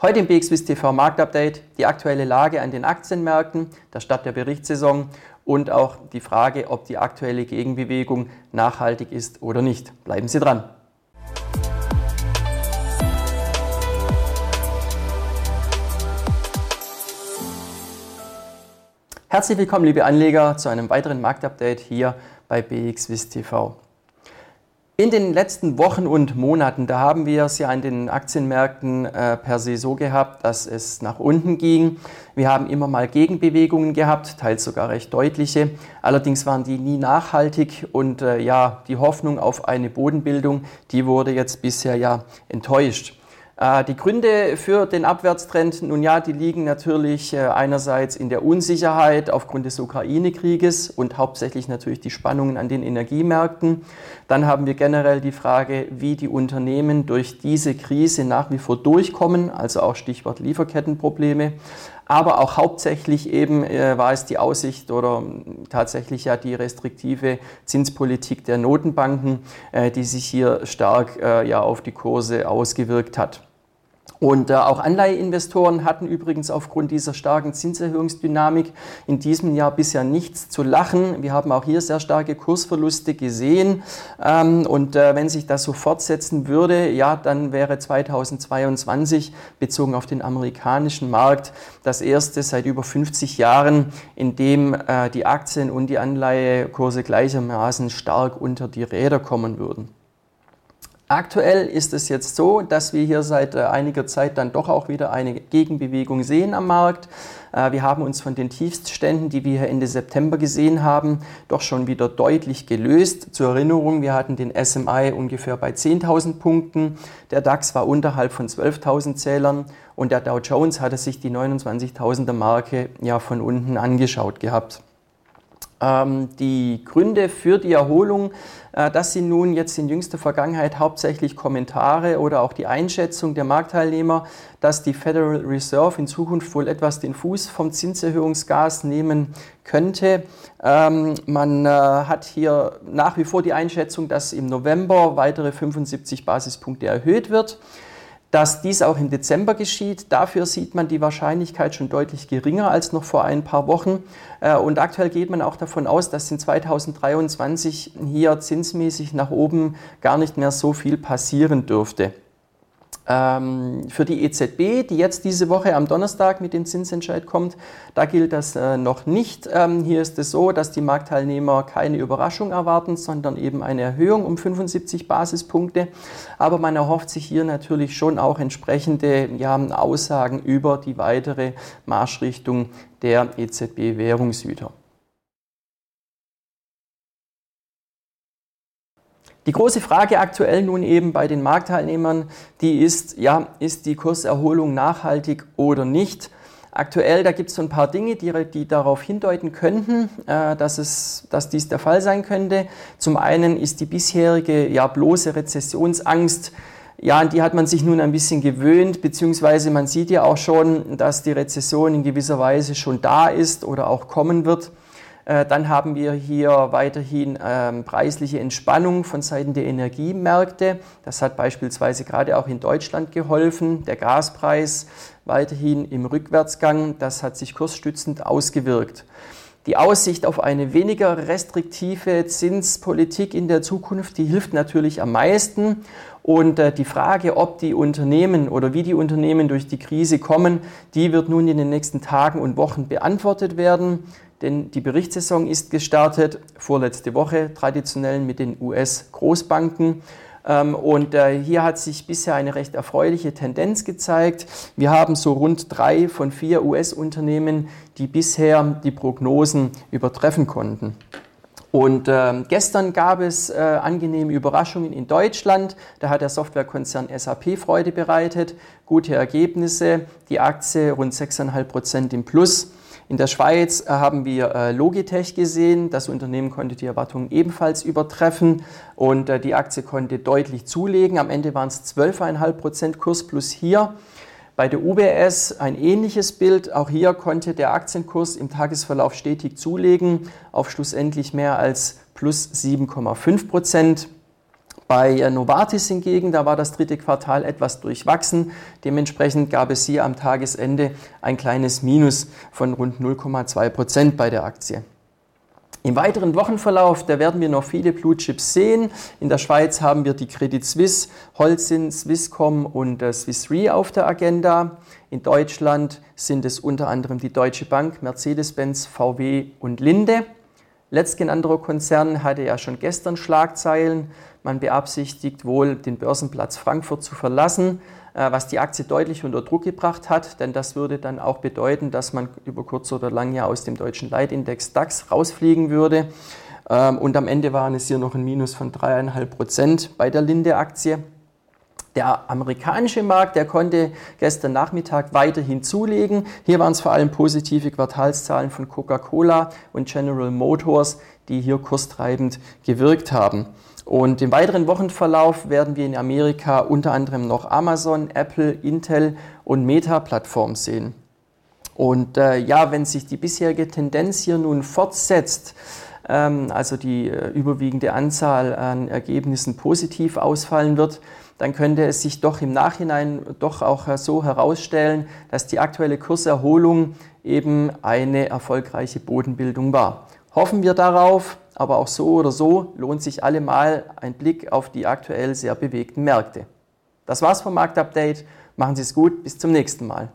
Heute im BXWIS TV Marktupdate die aktuelle Lage an den Aktienmärkten, der Start der Berichtssaison und auch die Frage, ob die aktuelle Gegenbewegung nachhaltig ist oder nicht. Bleiben Sie dran. Herzlich willkommen, liebe Anleger, zu einem weiteren Marktupdate hier bei BXWIS TV. In den letzten Wochen und Monaten, da haben wir es ja an den Aktienmärkten äh, per se so gehabt, dass es nach unten ging. Wir haben immer mal Gegenbewegungen gehabt, teils sogar recht deutliche. Allerdings waren die nie nachhaltig und äh, ja, die Hoffnung auf eine Bodenbildung, die wurde jetzt bisher ja enttäuscht. Äh, die Gründe für den Abwärtstrend, nun ja, die liegen natürlich äh, einerseits in der Unsicherheit aufgrund des Ukraine-Krieges und hauptsächlich natürlich die Spannungen an den Energiemärkten. Dann haben wir generell die Frage, wie die Unternehmen durch diese Krise nach wie vor durchkommen, also auch Stichwort Lieferkettenprobleme. Aber auch hauptsächlich eben äh, war es die Aussicht oder tatsächlich ja die restriktive Zinspolitik der Notenbanken, die sich hier stark ja auf die Kurse ausgewirkt hat. Und äh, auch Anleiheinvestoren hatten übrigens aufgrund dieser starken Zinserhöhungsdynamik in diesem Jahr bisher nichts zu lachen. Wir haben auch hier sehr starke Kursverluste gesehen. Ähm, und äh, wenn sich das so fortsetzen würde, ja, dann wäre 2022 bezogen auf den amerikanischen Markt das erste seit über 50 Jahren, in dem äh, die Aktien und die Anleihekurse gleichermaßen stark unter die Räder kommen würden. Aktuell ist es jetzt so, dass wir hier seit äh, einiger Zeit dann doch auch wieder eine Gegenbewegung sehen am Markt. Äh, wir haben uns von den Tiefstständen, die wir hier Ende September gesehen haben, doch schon wieder deutlich gelöst. Zur Erinnerung, wir hatten den SMI ungefähr bei 10.000 Punkten, der DAX war unterhalb von 12.000 Zählern und der Dow Jones hatte sich die 29.000er Marke ja von unten angeschaut gehabt. Ähm, die Gründe für die Erholung, äh, das sind nun jetzt in jüngster Vergangenheit hauptsächlich Kommentare oder auch die Einschätzung der Marktteilnehmer, dass die Federal Reserve in Zukunft wohl etwas den Fuß vom Zinserhöhungsgas nehmen könnte. Ähm, man äh, hat hier nach wie vor die Einschätzung, dass im November weitere 75 Basispunkte erhöht wird. Dass dies auch im Dezember geschieht, dafür sieht man die Wahrscheinlichkeit schon deutlich geringer als noch vor ein paar Wochen. Äh, und aktuell geht man auch davon aus, dass in 2023 hier zinsmäßig nach oben gar nicht mehr so viel passieren dürfte. Ähm, für die EZB, die jetzt diese Woche am Donnerstag mit dem Zinsentscheid kommt, da gilt das äh, noch nicht. Ähm, hier ist es so, dass die Marktteilnehmer keine Überraschung erwarten, sondern eben eine Erhöhung um 75 Basispunkte. Aber man erhofft sich hier natürlich schon auch entsprechende ja, Aussagen über die weitere Marschrichtung der EZB-Währungshüter. Die große Frage aktuell nun eben bei den Marktteilnehmern, die ist, ja, ist die Kurserholung nachhaltig oder nicht? Aktuell, da gibt es so ein paar Dinge, die, die darauf hindeuten könnten, äh, dass, es, dass dies der Fall sein könnte. Zum einen ist die bisherige, ja, bloße Rezessionsangst, ja, an die hat man sich nun ein bisschen gewöhnt, beziehungsweise man sieht ja auch schon, dass die Rezession in gewisser Weise schon da ist oder auch kommen wird. Äh, dann haben wir hier weiterhin ähm, preisliche Entspannung von Seiten der Energiemärkte. Das hat beispielsweise gerade auch in Deutschland geholfen. Der Gaspreis weiterhin im Rückwärtsgang. Das hat sich kursstützend ausgewirkt. Die Aussicht auf eine weniger restriktive Zinspolitik in der Zukunft, die hilft natürlich am meisten. Und äh, die Frage, ob die Unternehmen oder wie die Unternehmen durch die Krise kommen, die wird nun in den nächsten Tagen und Wochen beantwortet werden denn die Berichtssaison ist gestartet, vorletzte Woche traditionell mit den US-Großbanken. Ähm, und äh, hier hat sich bisher eine recht erfreuliche Tendenz gezeigt. Wir haben so rund drei von vier US-Unternehmen, die bisher die Prognosen übertreffen konnten. Und äh, gestern gab es äh, angenehme Überraschungen in Deutschland. Da hat der Softwarekonzern SAP Freude bereitet. Gute Ergebnisse, die Aktie rund 6,5 Prozent im Plus. In der Schweiz äh, haben wir äh, Logitech gesehen. Das Unternehmen konnte die Erwartungen ebenfalls übertreffen und äh, die Aktie konnte deutlich zulegen. Am Ende waren es 12,5 Prozent Kurs plus hier. Bei der UBS ein ähnliches Bild. Auch hier konnte der Aktienkurs im Tagesverlauf stetig zulegen auf schlussendlich mehr als plus 7,5 Prozent. Bei äh, Novartis hingegen, da war das dritte Quartal etwas durchwachsen. Dementsprechend gab es hier am Tagesende ein kleines Minus von rund 0,2 Prozent bei der Aktie. Im weiteren Wochenverlauf, da werden wir noch viele Blue Chips sehen. In der Schweiz haben wir die Credit Suisse, Holcim, Swisscom und äh, Swiss Re auf der Agenda. In Deutschland sind es unter anderem die Deutsche Bank, Mercedes-Benz, VW und Linde. Letztgenannter Konzern hatte ja schon gestern Schlagzeilen. Man beabsichtigt wohl, den Börsenplatz Frankfurt zu verlassen. Äh, was die Aktie deutlich unter Druck gebracht hat, denn das würde dann auch bedeuten, dass man über kurz oder lang ja aus dem deutschen Leitindex DAX rausfliegen würde. Ähm, und am Ende waren es hier noch ein Minus von 3,5 Prozent bei der Linde-Aktie. Der amerikanische Markt, der konnte gestern Nachmittag weiterhin zulegen. Hier waren es vor allem positive Quartalszahlen von Coca-Cola und General Motors, die hier kurstreibend gewirkt haben. Und im weiteren Wochenverlauf werden wir in Amerika unter anderem noch Amazon, Apple, Intel und Meta-Plattformen sehen. Und äh, ja, wenn sich die bisherige Tendenz hier nun fortsetzt, ähm, also die äh, überwiegende Anzahl an Ergebnissen positiv ausfallen wird, dann könnte es sich doch im Nachhinein doch auch so herausstellen, dass die aktuelle Kurserholung eben eine erfolgreiche Bodenbildung war. Hoffen wir darauf, aber auch so oder so lohnt sich allemal ein Blick auf die aktuell sehr bewegten Märkte. Das war's vom Marktupdate. Machen Sie es gut, bis zum nächsten Mal.